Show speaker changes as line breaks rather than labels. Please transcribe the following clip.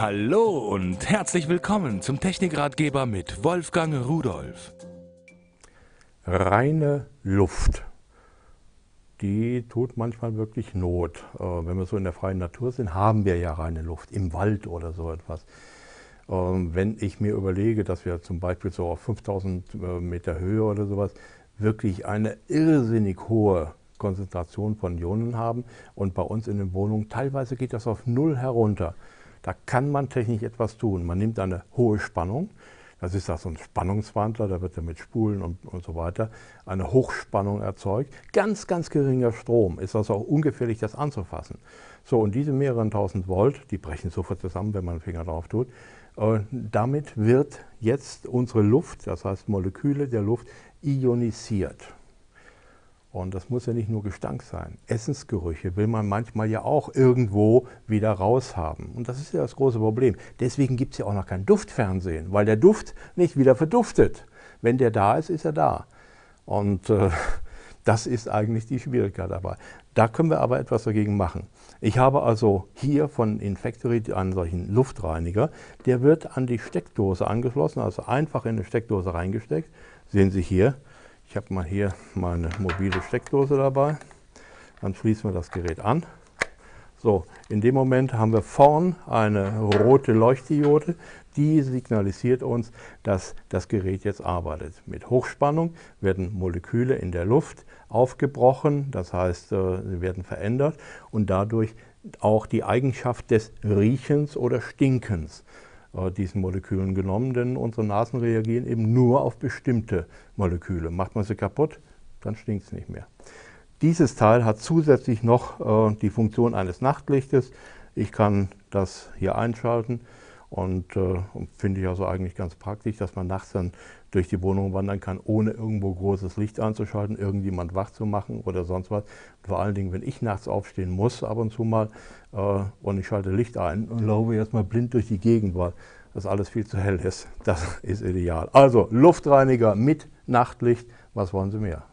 Hallo und herzlich willkommen zum Technikratgeber mit Wolfgang Rudolf.
Reine Luft, die tut manchmal wirklich Not. Äh, wenn wir so in der freien Natur sind, haben wir ja reine Luft, im Wald oder so etwas. Ähm, wenn ich mir überlege, dass wir zum Beispiel so auf 5000 äh, Meter Höhe oder sowas wirklich eine irrsinnig hohe Konzentration von Ionen haben und bei uns in den Wohnungen teilweise geht das auf Null herunter. Da kann man technisch etwas tun. Man nimmt eine hohe Spannung, das ist auch so ein Spannungswandler, da wird er mit Spulen und, und so weiter eine Hochspannung erzeugt. Ganz, ganz geringer Strom, ist also auch ungefährlich, das anzufassen. So, und diese mehreren tausend Volt, die brechen sofort zusammen, wenn man den Finger drauf tut. Damit wird jetzt unsere Luft, das heißt Moleküle der Luft, ionisiert. Und das muss ja nicht nur Gestank sein. Essensgerüche will man manchmal ja auch irgendwo wieder raushaben. Und das ist ja das große Problem. Deswegen gibt es ja auch noch kein Duftfernsehen, weil der Duft nicht wieder verduftet. Wenn der da ist, ist er da. Und äh, das ist eigentlich die Schwierigkeit dabei. Da können wir aber etwas dagegen machen. Ich habe also hier von Infactory einen solchen Luftreiniger. Der wird an die Steckdose angeschlossen, also einfach in eine Steckdose reingesteckt. Sehen Sie hier, ich habe mal hier meine mobile Steckdose dabei. Dann schließen wir das Gerät an. So, in dem Moment haben wir vorn eine rote Leuchtdiode, die signalisiert uns, dass das Gerät jetzt arbeitet. Mit Hochspannung werden Moleküle in der Luft aufgebrochen, das heißt, äh, sie werden verändert und dadurch auch die Eigenschaft des Riechens oder Stinkens diesen Molekülen genommen, denn unsere Nasen reagieren eben nur auf bestimmte Moleküle. Macht man sie kaputt, dann stinkt es nicht mehr. Dieses Teil hat zusätzlich noch äh, die Funktion eines Nachtlichtes. Ich kann das hier einschalten und äh, finde ich also eigentlich ganz praktisch, dass man nachts dann durch die Wohnung wandern kann, ohne irgendwo großes Licht anzuschalten, irgendjemand wach zu machen oder sonst was. vor allen Dingen, wenn ich nachts aufstehen muss, ab und zu mal, äh, und ich schalte Licht ein und laufe erstmal blind durch die Gegend, weil das alles viel zu hell ist. Das ist ideal. Also Luftreiniger mit Nachtlicht, was wollen Sie mehr?